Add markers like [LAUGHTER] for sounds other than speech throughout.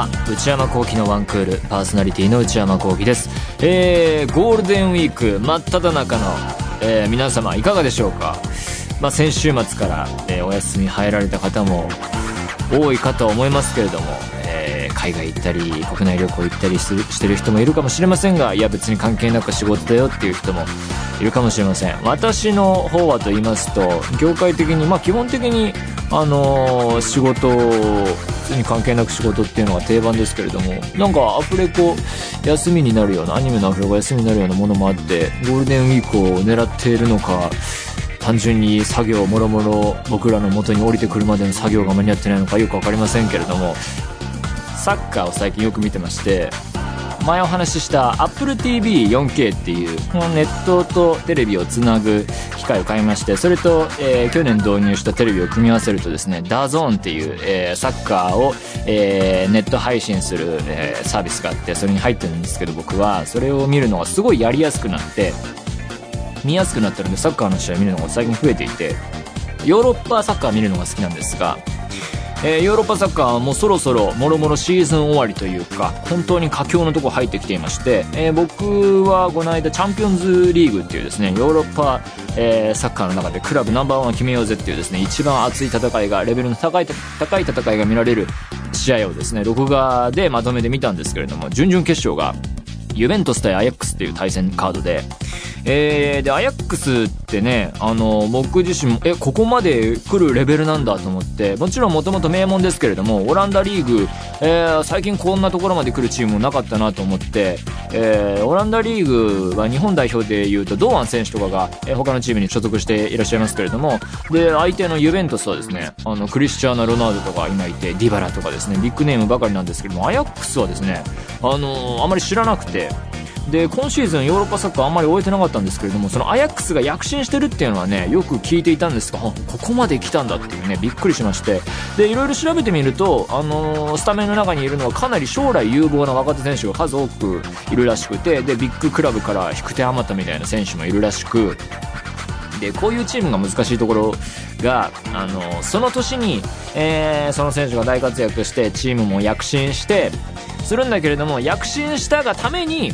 は内山聖輝のワンクールパーソナリティの内山聖輝です。えー、ゴールデンウィーク真っ只中の、えー、皆様いかがでしょうか、まあ、先週末から、えー、お休み入られた方も多いかと思いますけれども、えー、海外行ったり国内旅行行ったりしてる人もいるかもしれませんがいや別に関係なく仕事だよっていう人もいるかもしれません。私の方はと言いますと業界的にまあ基本的にあのー、仕事普通に関係なく仕事っていうのが定番ですけれどもなんかアフレコ休みになるようなアニメのアフレコ休みになるようなものもあってゴールデンウィークを狙っているのか単純に作業もろもろ僕らの元に降りてくるまでの作業が間に合ってないのかよく分かりませんけれどもサッカーを最近よく見てまして前お話しした AppleTV4K っていうこのネットとテレビをつなぐ械を買いましてそれと、えー、去年導入したテレビを組み合わせるとですねダゾーンっていう、えー、サッカーを、えー、ネット配信する、えー、サービスがあってそれに入ってるんですけど僕はそれを見るのがすごいやりやすくなって見やすくなったのでサッカーの試合見るのが最近増えていてヨーロッパサッカー見るのが好きなんですがえー、ヨーロッパサッカーはもうそろそろもろもろシーズン終わりというか本当に佳境のとこ入ってきていまして、えー、僕はこの間チャンピオンズリーグっていうですねヨーロッパ、えー、サッカーの中でクラブナンバーワンを決めようぜっていうですね一番熱い戦いがレベルの高い高い戦いが見られる試合をですね録画でまとめてみたんですけれども準々決勝がユベントス対アヤックスっていう対戦カードでえー、で、アヤックスってね、あの、僕自身も、え、ここまで来るレベルなんだと思って、もちろんもともと名門ですけれども、オランダリーグ、えー、最近こんなところまで来るチームもなかったなと思って、えー、オランダリーグは日本代表でいうと、堂安選手とかが、えー、他のチームに所属していらっしゃいますけれども、で、相手のユベントスはですね、あの、クリスチャーナ・ロナウドとか今いて、ディバラとかですね、ビッグネームばかりなんですけども、アヤックスはですね、あのー、あまり知らなくて、で今シーズンヨーロッパサッカーあんまり終えてなかったんですけれどもそのアヤックスが躍進してるっていうのはねよく聞いていたんですがここまで来たんだっていうねびっくりしまして。でいろいろ調べてみると、あのー、スタメンの中にいるのはかなり将来有望な若手選手が数多くいるらしくてでビッグクラブから引く手あまたみたいな選手もいるらしく。でこういうチームが難しいところが、あのその年に、えー、その選手が大活躍してチームも躍進してするんだけれども躍進したがために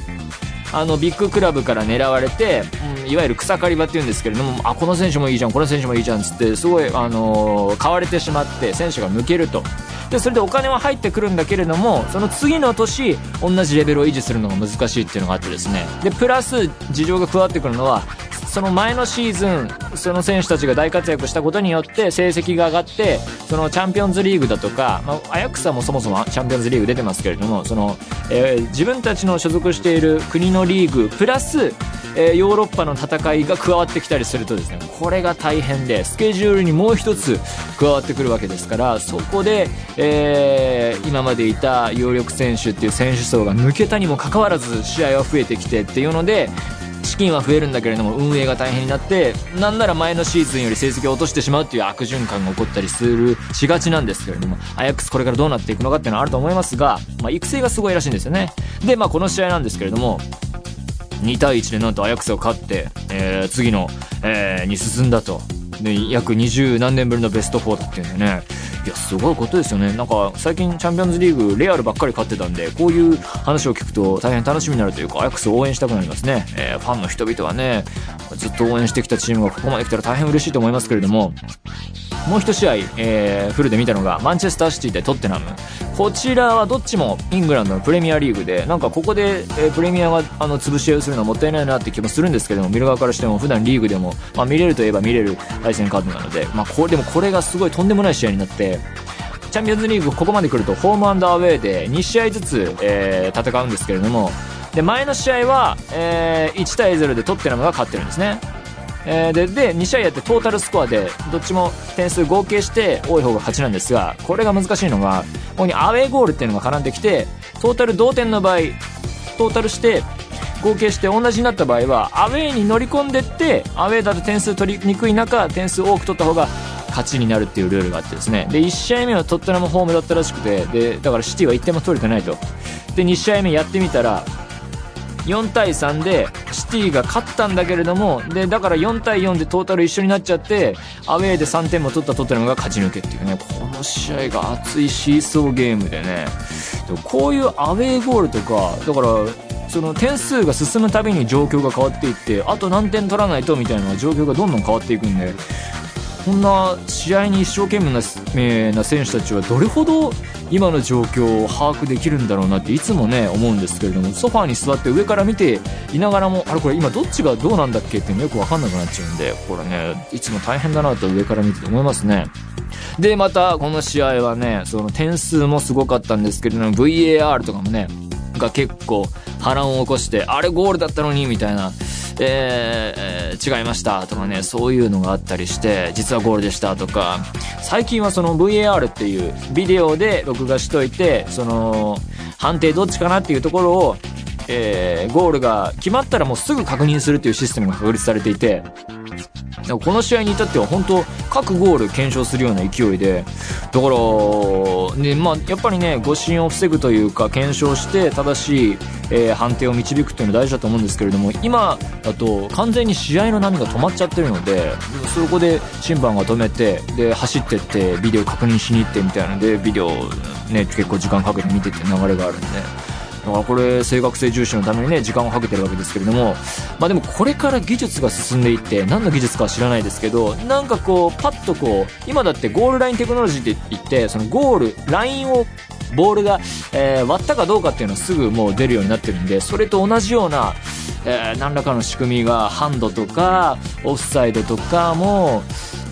あのビッグクラブから狙われて、うん、いわゆる草刈り場っていうんですけれどもあこの選手もいいじゃんこの選手もいいじゃんっつってすごい、あのー、買われてしまって選手が抜けると。でそれでお金は入ってくるんだけれどもその次の年同じレベルを維持するのが難しいっていうのがあってですね。でプラス事情が加わってくるのはその前のシーズンその選手たちが大活躍したことによって成績が上がってそのチャンピオンズリーグだとか、まあ、アヤックスはもそもそもチャンピオンズリーグ出てますけれどもその、えー、自分たちの所属している国のリーグプラスえー、ヨーロッパの戦いが加わってきたりするとですねこれが大変でスケジュールにもう一つ加わってくるわけですからそこで、えー、今までいた有力選手っていう選手層が抜けたにもかかわらず試合は増えてきてっていうので資金は増えるんだけれども運営が大変になってなんなら前のシーズンより成績を落としてしまうっていう悪循環が起こったりするしがちなんですけれどもアヤックスこれからどうなっていくのかっていうのはあると思いますが、まあ、育成がすごいらしいんですよね。で、まあ、この試合なんですけれども2対1でなんとアヤックスを勝って、えー、次の、えー、に進んだと。で約20何年ぶりのベスト4だっていうんでね。いやすごいことですよね。なんか最近チャンピオンズリーグレアルばっかり勝ってたんでこういう話を聞くと大変楽しみになるというかアヤックスを応援したくなりますね、えー、ファンの人々はねずっと応援してきたチームがここまで来たら大変嬉しいと思いますけれども。もう一試合、えー、フルで見たのがマンチェスターシティ対トッテナム。こちらはどっちもイングランドのプレミアリーグでなんかここで、えー、プレミアがあの潰し合いをするのはもったいないなって気もするんですけども見る側からしても普段リーグでも、まあ、見れるといえば見れる対戦カードなので、まあ、これでもこれがすごいとんでもない試合になってチャンピオンズリーグここまで来るとホームアンダーウェイで2試合ずつ、えー、戦うんですけれどもで前の試合は、えー、1対0でトッテナムが勝ってるんですね。えー、でで2試合やってトータルスコアでどっちも点数合計して多い方が勝ちなんですがこれが難しいのがここにアウェーゴールっていうのが絡んできてトータル同点の場合トータルして合計して同じになった場合はアウェーに乗り込んでってアウェーだと点数取りにくい中点数多く取った方が勝ちになるっていうルールがあってですね。で1試合目はトッテナムホームだったらしくてでだからシティは1点も取れてないと。で2試合目やってみたら4対3でシティが勝ったんだけれどもでだから4対4でトータル一緒になっちゃってアウェーで3点も取ったトッテナムが勝ち抜けっていうね。この試合が熱いシーソーゲームでね。でこういうアウェーゴールとかだからその点数が進むたびに状況が変わっていってあと何点取らないとみたいな状況がどんどん変わっていくんでこんな試合に一生懸命なえーな選手たちはどれほど今の状況を把握できるんだろうなっていつもね思うんですけれどもソファーに座って上から見ていながらもあれこれ今どっちがどうなんだっけっていうのよく分かんなくなっちゃうんでこれねいつも大変だなと上から見てて思いますね。でまたこの試合はねその点数もすごかったんですけれども VAR とかもねが結構波乱を起こしてあれゴールだったのにみたいなえー、違いましたとかね、そういうのがあったりして、実はゴールでしたとか、最近はその VAR っていうビデオで録画しといて、その、判定どっちかなっていうところを、えー、ゴールが決まったらもうすぐ確認するっていうシステムが確立されていて、この試合に至っては本当各ゴール検証するような勢いでだから、ねまあ、やっぱりね誤審を防ぐというか検証して正しい、えー、判定を導くっていうのは大事だと思うんですけれども今だと完全に試合の波が止まっちゃってるのでそこで審判が止めてで走ってってビデオ確認しに行ってみたいなのでビデオ、ね、結構時間かけて見てって流れがあるんで。だからこれ正確性重視のためにね時間をかけてるわけですけれどもまあでもこれから技術が進んでいって何の技術かは知らないですけどなんかこうパッとこう今だってゴールラインテクノロジーって言ってそのゴールラインをボールが、えー、割ったかどうかっていうのはすぐもう出るようになってるんでそれと同じような、えー、何らかの仕組みがハンドとかオフサイドとかも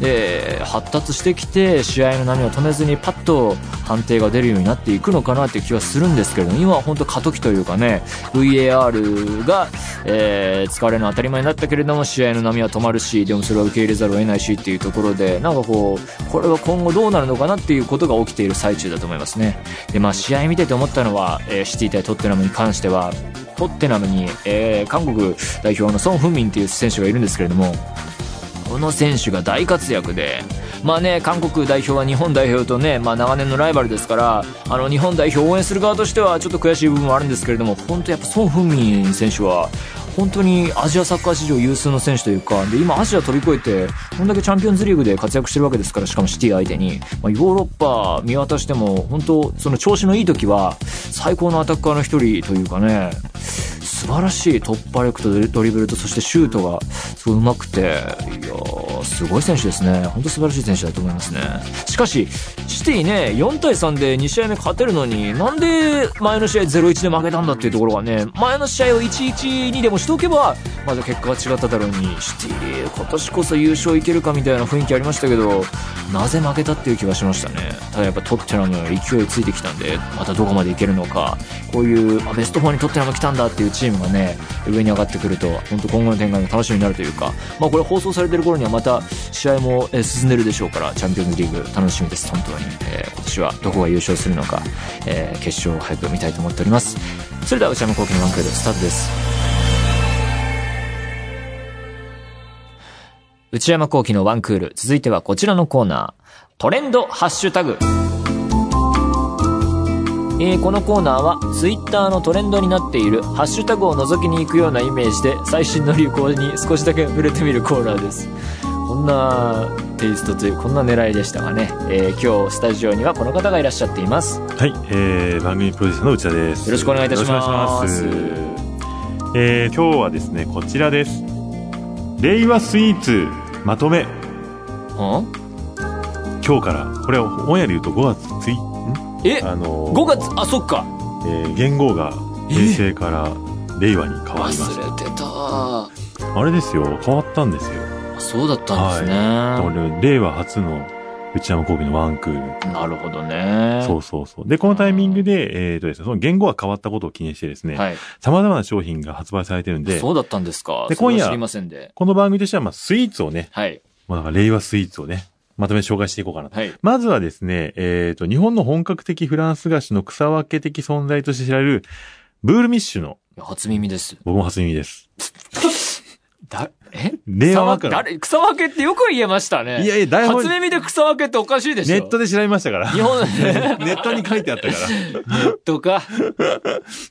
えー、発達してきて試合の波を止めずにパッと判定が出るようになっていくのかなっていう気はするんですけれども今は本当過渡期というかね VAR が、えー、使われるのは当たり前になったけれども試合の波は止まるしでもそれは受け入れざるを得ないしっていうところでなんかこうこれは今後どうなるのかなっていうことが起きている最中だと思いますね。でまあ試合見てて思ったのは、えー、シティ対トッテナムに関してはトッテナムに、えー、韓国代表のソン・フンミンという選手がいるんですけれどもこの選手が大活躍で、まあね、韓国代表は日本代表とね、まあ長年のライバルですから、あの日本代表を応援する側としてはちょっと悔しい部分もあるんですけれども、本当やっぱソン・フンミン選手は、本当にアジアサッカー史上有数の選手というか、で、今アジア飛び越えて、こんだけチャンピオンズリーグで活躍してるわけですから、しかもシティ相手に、まあ、ヨーロッパ見渡しても、本当その調子のいい時は、最高のアタッカーの一人というかね、素晴らしい突破力とドリブルとそしてシュートがすごい上手くていやーすごい選手ですね。本当素晴らしい選手だと思いますね。しかしシティね4対3で2試合目勝てるのになんで前の試合0-1で負けたんだっていうところがね前の試合を1-1にでもしておけばまだ結果が違っただろうにシティ今年こそ優勝いけるかみたいな雰囲気ありましたけどなぜ負けたっていう気がしましたね。ただやっぱトッテナム勢いついてきたんでまたどこまでいけるのかこういうベスト4にトッテナム来たんだっていうチームがね上に上がってくると本当今後の展開が楽しみになるというかまあこれ放送されてる頃にはまた試合も進んでるでしょうからチャンピオンズリーグ楽しみです。本当に、えー、今年はどこが優勝するのか、えー、決勝を早く見たいと思っております。それでは内山昂輝の1クールスタートです。内山昂輝の1クール続いてはこちらのコーナー。トレンドハッシュタグ。えー、このコーナーは Twitter のトレンドになっているハッシュタグを覗きに行くようなイメージで最新の流行に少しだけ触れてみるコーナーです。こんなテイストというこんな狙いでしたがね、えー、今日スタジオにはこの方がいらっしゃっています。はい、えー、番組プロデューサーの内田です。よろしくお願いいたします。えー、今日はですねこちらです。令和スイーツまとめ。今日からこれはオンエアで言うと5月1えあのー、5月？あそっかえー、元号が平成から令和に変わりました忘れてたあれですよ変わったんですよそうだったんですね、はい、令和初の内山講義のワンクール。なるほどね。そうそうそう。で、このタイミングで、えっ、ー、とですね、その言語が変わったことを記念してですね、はい。様々な商品が発売されてるんで。そうだったんですか。で、今夜、この番組としては、まあ、スイーツをね、はい。まあ、令和スイーツをね、まとめ紹介していこうかなと。はい、まずはですね、えっ、ー、と、日本の本格的フランス菓子の草分け的存在として知られる、ブールミッシュの。初耳です。僕も初耳です。[LAUGHS] だ、え？令和マカロン。誰草分けってよく言えましたね。いやいや、台本初、耳で草分けっておかしいでしょ。ネットで調べましたから。日本、[LAUGHS] ネットに書いてあったから。ネットか。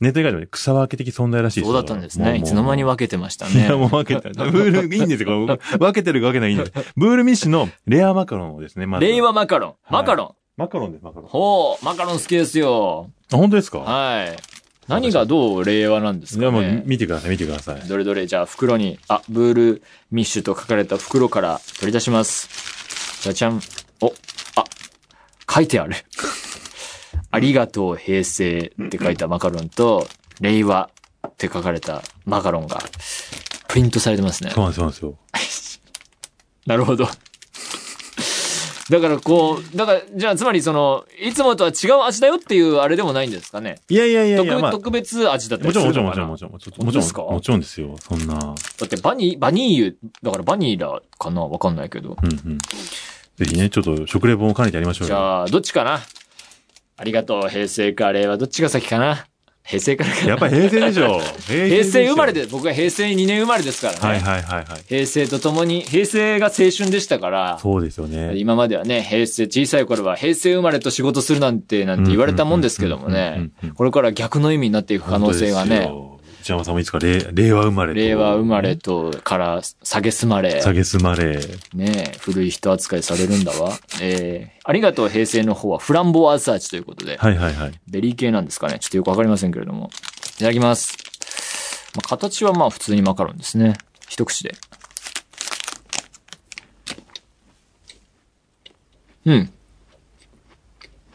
ネットに書いてある草分け的存在らしいですそうだったんですね。いつの間に分けてましたねいや、。もう分けた。ブール、いいんですよ。[LAUGHS] 分けてるわけないいんです。ブールミッシュのレアマカロンをですね、まず。令和マカロン。はいマカロン。マカロンです、マカロン。ほう、マカロン好きですよ。あ、本当ですか？はい。何がどう令和なんですいや、もうかね。見てください、見てください。どれどれ、じゃあ袋に、あ、ブールミッシュと書かれた袋から取り出します。じゃじゃん。お、あ、書いてある。[LAUGHS] ありがとう平成って書いたマカロンと、令和って書かれたマカロンが、プリントされてますね。そうなんですよ。[LAUGHS] なるほど。だからこう、だから、じゃあつまりその、いつもとは違う味だよっていうあれでもないんですかね？いやいやいやいや、特まあ、特別味だったりすもちろん、るのかな？もちろん、もちろん、もちろん、もちろん、もちろん、もちろんですよ。そんな。だってバニー、バニーユ、だからバニラかな？わかんないけど。うんうん。ぜひね、ちょっと食レポも兼ねてやりましょうよ。じゃあ、どっちかな？ありがとう、平成か令和、どっちが先かな？平成からやっぱり平成でしょ。平平成生まれでで、僕は平成2年生まれですからね。はいはいはいはい。平成とともに、平成が青春でしたから、そうですよね。今まではね、平成、小さい頃は平成生まれと仕事するなんて、なんて言われたもんですけどもねこれから逆の意味になっていく可能性がね。内山さんもいつか令令和生まれと。令和生まれとからさげすまれ、さげすまれ。ね古い人扱いされるんだわ。えー、ありがとう平成の方はフランボワーズ味ということで、はいはいはい。ベリー系なんですかねちょっとよくわかりませんけれども。いただきます。まあ、形はまあ普通にマカロンですね。一口で。うん。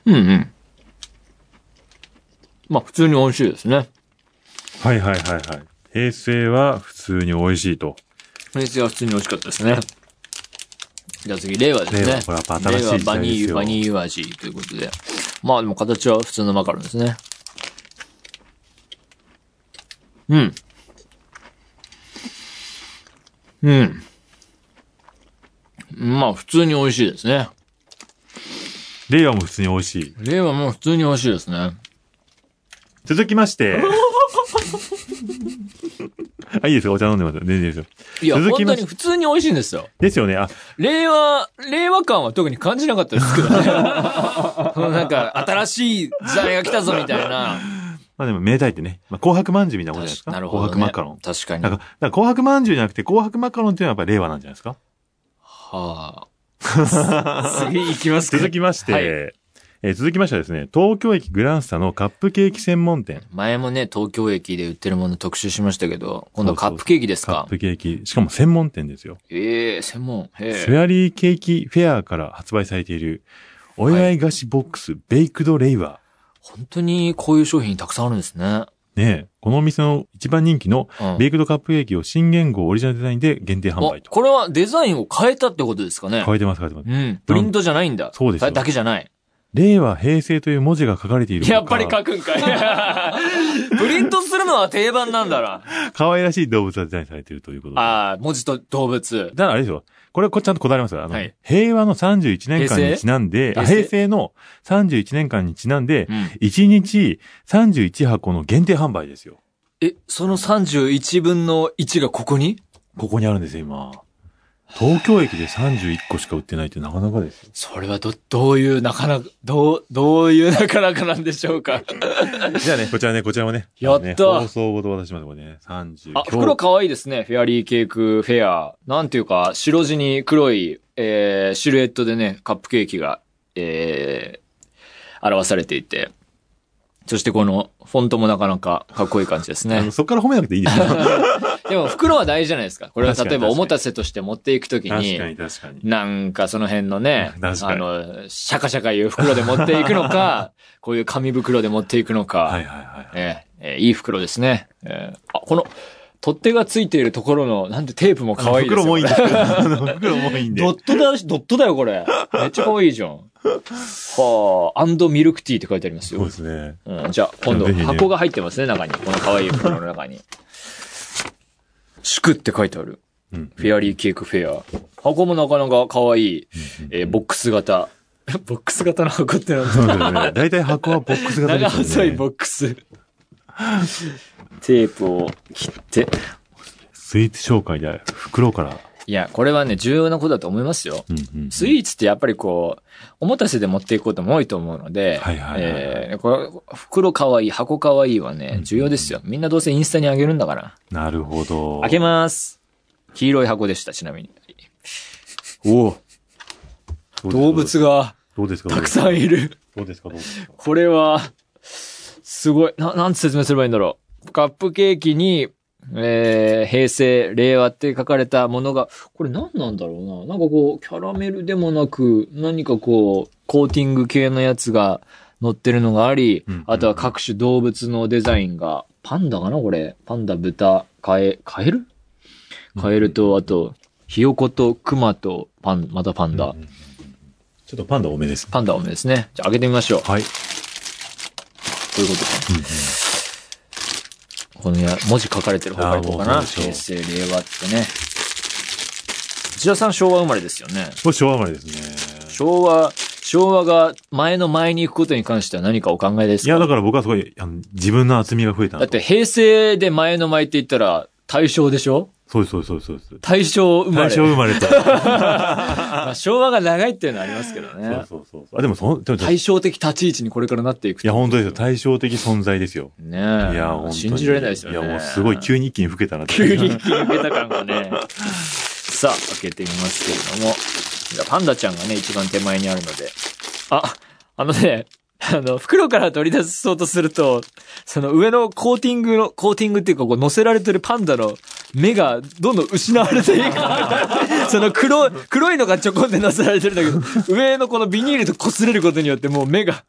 うんうん。まあ普通に美味しいですね。はいはいはいはい。平成は普通に美味しいと。平成は普通に美味しかったですね。じゃあ次、令和ですね。令和これは新ですよ令和バニー、バニー味ということで。まあでも形は普通のマカロンですね。うん。うん。まあ普通に美味しいですね。令和も普通に美味しい。令和も普通に美味しいですね。続きまして。[LAUGHS] [LAUGHS] あ、いいですよ。お茶飲んでます。全然いいですよ。いや、本当に普通に美味しいんですよ。ですよね。あ、令和、令和感は特に感じなかったですけどね。[LAUGHS] なんか、新しい時代が来たぞみたいな。[LAUGHS] まあでも、明太ってね。まあ、紅白まんじゅうみたいなことじゃないですか。なるほど、ね。紅白マカロン。確かに。だから、だから紅白まんじゅうじゃなくて、紅白マカロンっていうのはやっぱり令和なんじゃないですか？はあ。次行きますか。続きまして、はいえー続きましてはですね、東京駅グランスタのカップケーキ専門店。前もね、東京駅で売ってるもの特集しましたけど、今度はカップケーキですか？カップケーキ。しかも専門店ですよ。ええ専門？へスえ。ェアリーケーキフェアから発売されている、お祝い菓子ボックス、ベイクドレイワ本当にこういう商品たくさんあるんですね。ー。ねえこのお店の一番人気のうんベイクドカップケーキを新元号オリジナルデザインで限定販お売と。これはデザインを変えたってことですかね？変えてます、変えてます。うん。プリントじゃないんだ。そうですよだけじゃない。令和、平成という文字が書かれている他やっぱり書くんかい。[LAUGHS] プリントするのは定番なんだな。可愛らしい動物がデザインされているということで。ああ、文字と動物。だからあれですよ。これ、これちゃんとこだわりますよ。あの、はい平和の31年間にちなんで、あ平成？平成の31年間にちなんでう、ん。1日31箱の限定販売ですよ。え、その31分の1がここに？ここにあるんですよ、今。東京駅で31個しか売ってないってなかなかですよ。それはど、どういうなかなか、どう、どういうなかなかなんでしょうか。[LAUGHS] じゃあね、こちらね、こちらもね。やったね放送ごとます、これね。30。あ、袋可愛いですね。フェアリーケークフェア。なんていうか、白地に黒い、えー、シルエットでね、カップケーキが、えー、表されていて。そしてこの、フォントもなかなかかっこいい感じですね。そこから褒めなくていいですよ。[LAUGHS] でも袋は大事じゃないですか。これは例えばおもたせとして持っていくときに。なんかその辺のね、[LAUGHS] あの、シャカシャカいう袋で持っていくのか、[LAUGHS] こういう紙袋で持っていくのか、はいはいはい。ええええいい袋ですね。ええあ、この、取っ手がついているところの、なんてテープも可愛いですよ。袋もいいんですけど、あの袋もいいんで。ドットだし、ドットだよ、これ。[LAUGHS] めっちゃ可愛いじゃん。はあ、アンドミルクティーって書いてありますよそうで。すね。うん、じゃあ、今度、箱が入ってますね、中に。この可愛い袋の中に。祝って書いてある。うん。フェアリーケークフェア。箱もなかなか可愛い、えーボックス型。[LAUGHS] ボックス型の箱ってなんですね。大体箱はボックス型長ですよね。細いボックス。[LAUGHS] テープを切って。スイーツ紹介で袋から。いや、これはね、重要なことだと思いますよ。うんうん。スイーツってやっぱりこう、おもたせで持っていくことも多いと思うので、はいはいはいはいえーこれ、袋かわいい、箱かわいいはね、重要ですよ。みんなどうせインスタにあげるんだから。なるほど。開けます。黄色い箱でした、ちなみに。おお動物がどうですか？たくさんいる。どうですか？どうですか？これは、すごい。な、なんて説明すればいいんだろう。カップケーキに、えー、平成、令和って書かれたものが、これ何なんだろうな。なんかこう、キャラメルでもなく、何かこう、コーティング系のやつが乗ってるのがあり、うんあとは各種動物のデザインが、パンダかなこれ。パンダ、豚、カエ、カエル？カエルと、あと、ヒヨコとクマとパン、またパンダ。うんうんちょっとパンダ多めです。パンダ多めですね。じゃあ開けてみましょう。こはい。ういうことか。このや文字書かれてる方がいいのかな平成、令和ってね。内田さん昭和生まれですよね。昭和生まれですね。昭和、昭和が前の前に行くことに関しては何かお考えですか？いや、だから僕はすごい、あの、自分の厚みが増えただって平成で前の前って言ったら大正でしょ？そうです、そうです、そうです。大正生まれ。大正生まれた。[LAUGHS] まあ昭和が長いっていうのはありますけどそうね。そうそう。あ、でもそん、でも、い対照的立ち位置にこれからなっていくや、本当ですよ。対照的存在ですよ。ねえ。いや、本当に。信じられないですよね。いや、もうすごい急に一気に老けたなって。急に一気に受けた感がね。[LAUGHS] さあ、開けてみますけれども。じゃあパンダちゃんがね、一番手前にあるので。あ、あのね、[LAUGHS] あの、袋から取り出そうとすると、その上のコーティングの、コーティングっていうか、こう乗せられてるパンダの目がどんどん失われていく。[LAUGHS] その黒い、黒いのがちょこんで乗せられてるんだけど、上のこのビニールと擦れることによってもう目が、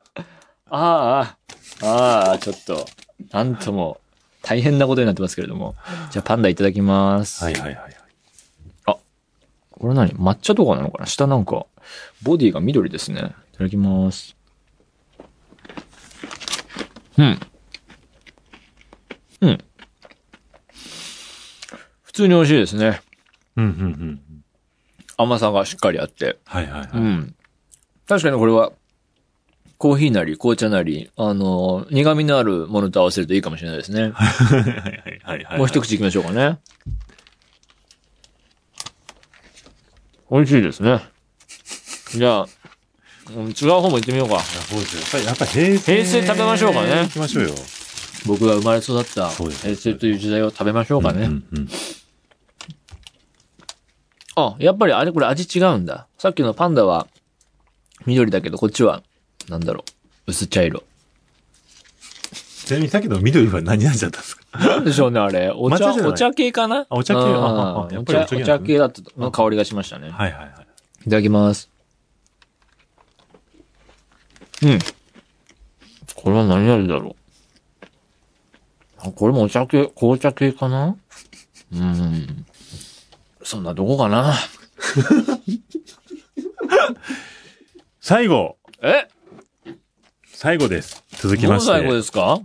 ああ、ああ、ちょっと、なんとも、大変なことになってますけれども。じゃあパンダいただきます。はいはいはい。これ何？抹茶とかなのかな？下なんか、ボディが緑ですね。いただきます。うん。うん。普通に美味しいですね。うん、うん、うん。甘さがしっかりあって。はいはいはい。うん。確かにこれは、コーヒーなり紅茶なり、あの、苦味のあるものと合わせるといいかもしれないですね。はいはいはいはい。もう一口いきましょうかね。美味しいですね。じゃあ、うん違う方も行ってみようか。そうですよ。やっぱり平成。平成食べましょうかね行きましょうよ。僕が生まれ育った平成という時代を食べましょうかね。うんうん。あ、やっぱりあれこれ味違うんだ。さっきのパンダは緑だけど、こっちは、なんだろう、薄茶色。ちなみにさっきの緑は何になっちゃったんですか？なんでしょうね、あれ。お茶、お茶系かな？あお茶系うんあやおっぱりお茶、お茶系だったの香りがしましたね。はいはいはい。いただきます。うん。これは何味だろう？あ、これもお茶系、紅茶系かな？うん。そんなとこかな？最後え？最後です。続きまして。最後ですか？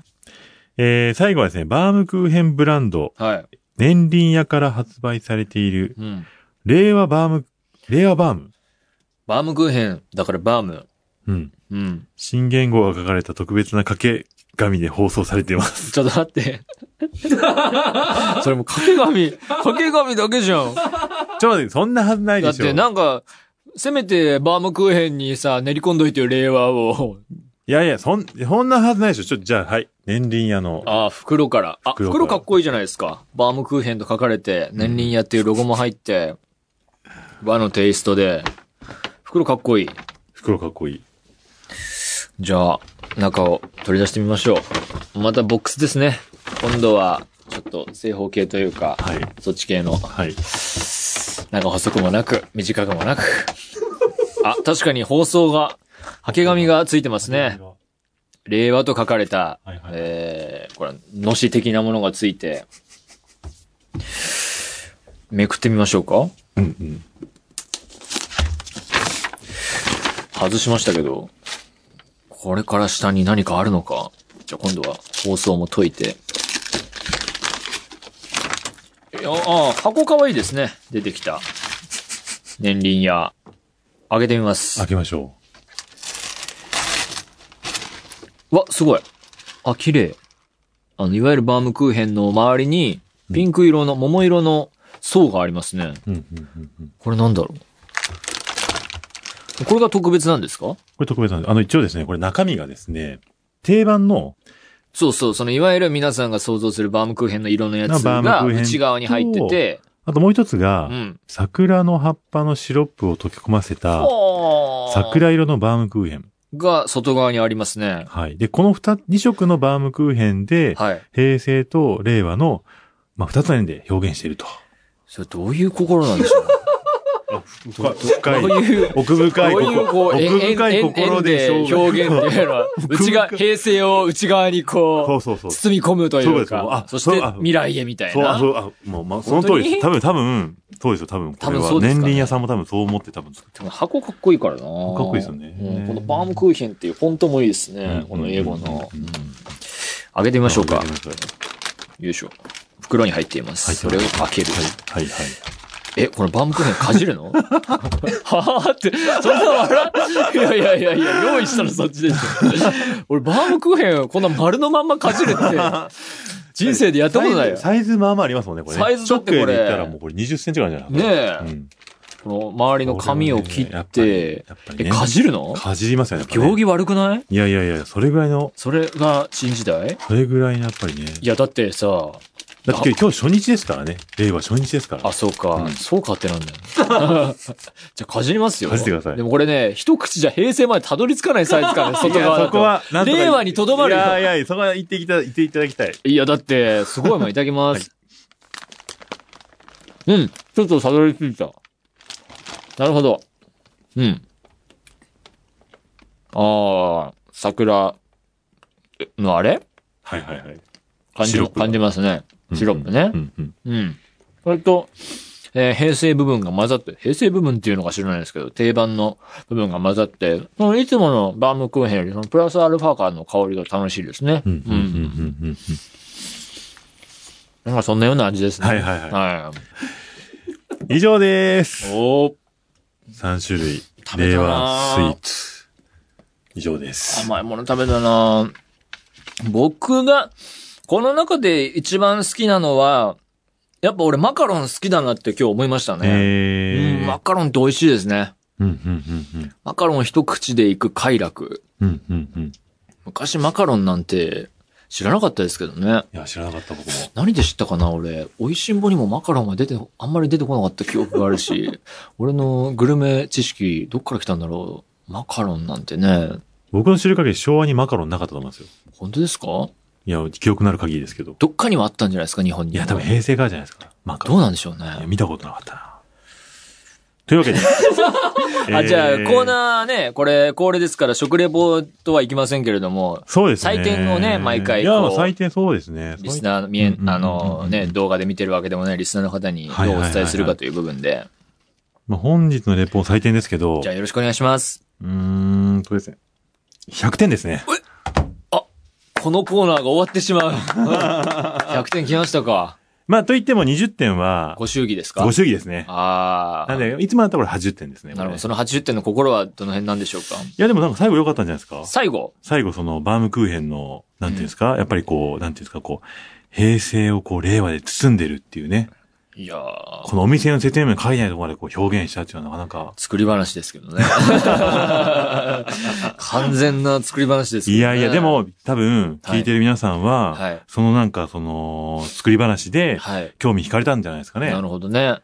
えー、最後はですね、バームクーヘンブランド、はい。年輪屋から発売されている、うん。令和バーム、令和バーム？バームクーヘン、だからバーム。うん。うん。新言語が書かれた特別な掛け紙で放送されています。ちょっと待って。[LAUGHS] それも掛け紙、掛け紙だけじゃん。ちょっと待って、そんなはずないだっでしょ。てなんか、せめてバームクーヘンにさ、練り込んどいてよ、令和を。いやいや、そん、そんなはずないでしょ。ちょっと、じゃあ、はい。年輪屋の。ああ、袋から。あ、袋から袋かっこいいじゃないですか。バームクーヘンと書かれて、年輪屋っていうロゴも入って、和のテイストで、袋かっこいい。袋かっこいい。じゃあ、中を取り出してみましょう。またボックスですね。今度は、ちょっと正方形というか、はい。そっち系の、はい。長細くもなく、短くもなく。あ、確かに放送が、掛け紙がついてますね。令和と書かれた、はいはいえー、これ、のし的なものがついて、めくってみましょうかうんうん。外しましたけど、これから下に何かあるのか。じゃあ今度は放送も解いて。いや、ああ、箱かわいいですね。出てきた。年輪や。開けてみます。開けましょわ、すごい。あ、綺麗。あの、いわゆるバームクーヘンの周りに、ピンク色の、桃色の層がありますね。うんうんうんうん。これなんだろうこれが特別なんですか？これ特別なんです。あの、一応ですね、これ中身がですね、定番の、そうそう、そのいわゆる皆さんが想像するバームクーヘンの色のやつが内側に入ってて、あともう一つが、うん。桜の葉っぱのシロップを溶け込ませた、はあ桜色のバームクーヘン。が外側にありますね。はい。で、この二、二色のバームクーヘンで、はい。平成と令和の、まあ、二つの円で表現していると。それどういう心なんでしょう？深い奥深いどういうこう、奥深い円心で表現っていうのは、内側、平成を内側にこう。包み込むというかあ、そして未来へみたいな。そう、あ、もう、まあ、その通りです。多分、多分、そうですよ、多分。これは年輪屋さんも多分そう思って多分作って箱かっこいいからなかっこいいですよねうん、このバームクーヘンっていうフォントもいいですね。この英語の。うん開けてみましょうか。よいしょ。袋に入っています。それを開ける。はい、はい。え、このバームクーヘンかじるの？はぁって、そんな笑いやいやいやいや、用意したのそっちでしょ。俺バームクーヘンこんな丸のまんまかじるって、人生でやったことないよ。サイズまあまあありますもんね、これね。サイズだってこれ。ったらもうこれ20センチぐらいじゃないねえ、うん。この周りの紙を切やって、え、やっぱりね。かじるの？かじりますよね。行儀悪くない？いやいやいや、それぐらいの、それが新時代？それぐらいのやっぱりね。いや、だってさ、だって今日初日ですからね。令和初日ですから。あ、そうか。うんそうかってなんだよ。[LAUGHS] じゃあ、かじりますよ。かじってくださいでもこれね、一口じゃ平成までたどり着かないサイズ感ね、[LAUGHS] 外側だと。そこは、令和にとどまるよいやいやいや、そこは言っていただ言っていただきたい。いや、だって、すごいもんいただきます。うん。ちょっとたどり着いた。なるほど。うん。ああ、桜のあれ？はいはいはい。感じ感じますね。シロップねう。んうん。うん。それと、えー平成部分が混ざって、平成部分っていうのか知らないですけど、定番の部分が混ざって、そのいつものバームクーヘンより、そのプラスアルファ感の香りが楽しいですね。うんうんうんうんうん。なんかそんなような味ですね。はいはいはいはい。以上です。おー3種類。食べたな令和スイーツ。以上です。甘いもの食べたな僕が、この中で一番好きなのは、やっぱ俺マカロン好きだなって今日思いましたね。えうん、マカロンって美味しいですね。うんうんうんマカロン一口でいく快楽。うん。うんうんうん。昔マカロンなんて知らなかったですけどね。いや、知らなかった僕も。何で知ったかな俺。美味しんぼにもマカロンが出て、あんまり出てこなかった記憶があるし、[LAUGHS] 俺のグルメ知識どっから来たんだろう。マカロンなんてね。僕の知る限り昭和にマカロンなかったと思いますよ。本当ですか？いや、記憶なる限りですけど。どっかにはあったんじゃないですか日本に。いや、多分平成からじゃないですか。マカロン。どうなんでしょういやね。見たことなかったな。というわけで。[LAUGHS] あ、じゃあ、えーコーナーね、これ、恒例ですから、食レポとはいきませんけれども、そうですね。採点をね毎回いや、採点そうですね。リスナー、見えあのね、動画で見てるわけでもないリスナーの方にどうお伝えするかという部分で。まあ、本日のレポ採点ですけど、じゃあ、よろしくお願いします。うーんとですね。100点ですね。このコーナーが終わってしまう。[LAUGHS] 100点来ましたか。まあ、といっても20点は、ご祝儀ですか？ご祝儀ですね。ああ。なんで、いつもだったらこれ80点ですね。なるほど。その80点の心はどの辺なんでしょうか？いや、でもなんか最後良かったんじゃないですか最後？最後そのバームクーヘンの、なんていうんですか、やっぱりこう、なんていうんですか、こう、平成をこう、令和で包んでるっていうね。いやーこのお店の説明文書いてないところまでこう表現したっていうのはなかなか。作り話ですけどね。[LAUGHS] 完全な作り話ですけどね。いやいや、でも、多分、聞いてる皆さんは、はいそのなんか、その、作り話で、はい。興味惹かれたんじゃないですかねな。るほどね。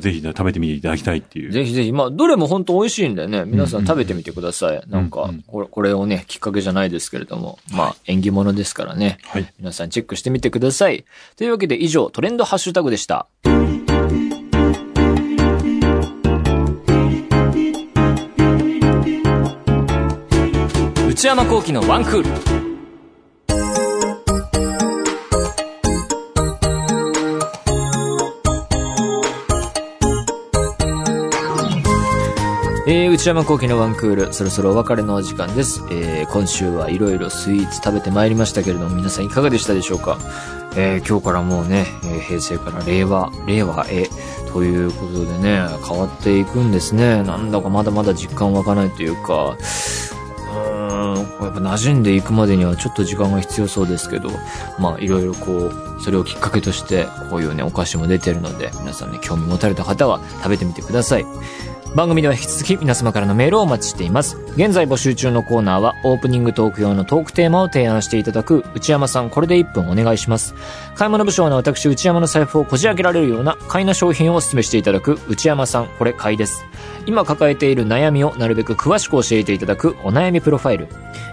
ぜひ食べてみていただきたいっていう。ぜひぜひ、まあ、どれも本当美味しいんでね、皆さん食べてみてください。なんかうんうん、これ、これをね、きっかけじゃないですけれども、まあ、縁起物ですからね。はい。皆さんチェックしてみてください。というわけで以上、トレンドハッシュタグでした。内山幸喜のワンクール。えー、内山幸喜のワンクール、そろそろお別れのお時間です。えー、今週はいろいろスイーツ食べてまいりましたけれども、皆さんいかがでしたでしょうか？えー、今日からもうね、えー平成から令和、令和へ、ということでね、変わっていくんですね。なんだかまだまだ実感湧かないというか、うん、やっぱ馴染んでいくまでにはちょっと時間が必要そうですけど、まあいろいろこう、それをきっかけとして、こういうね、お菓子も出てるので、皆さんね、興味持たれた方は食べてみてください。番組では引き続き皆様からのメールをお待ちしています。現在募集中のコーナーはオープニングトーク用のトークテーマを提案していただく内山さんこれで1分お願いします。買い物部署の私内山の財布をこじ開けられるような買いな商品をお勧めしていただく内山さんこれ買いです。今抱えている悩みをなるべく詳しく教えていただくお悩みプロファイル。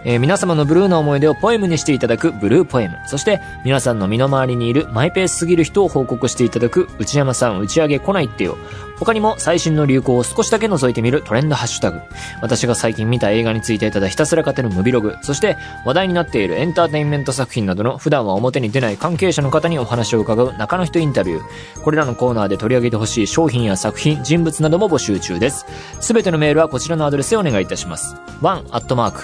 えー、皆様のブルーな思い出をポエムにしていただくブルーポエム。そして皆さんの身の回りにいるマイペースすぎる人を報告していただく内山さん打ち上げ来ないってよ。他にも最新の流行を少しだけ覗いてみるトレンドハッシュタグ。私が最近見た映画についてただひたすら語るムビログ。そして話題になっているエンターテインメント作品などの普段は表に出ない関係者の方にお話を伺う中の人インタビュー。これらのコーナーで取り上げてほしい商品や作品、人物なども募集中です。すべてのメールはこちらのアドレスへお願いいたします。one.joqr.net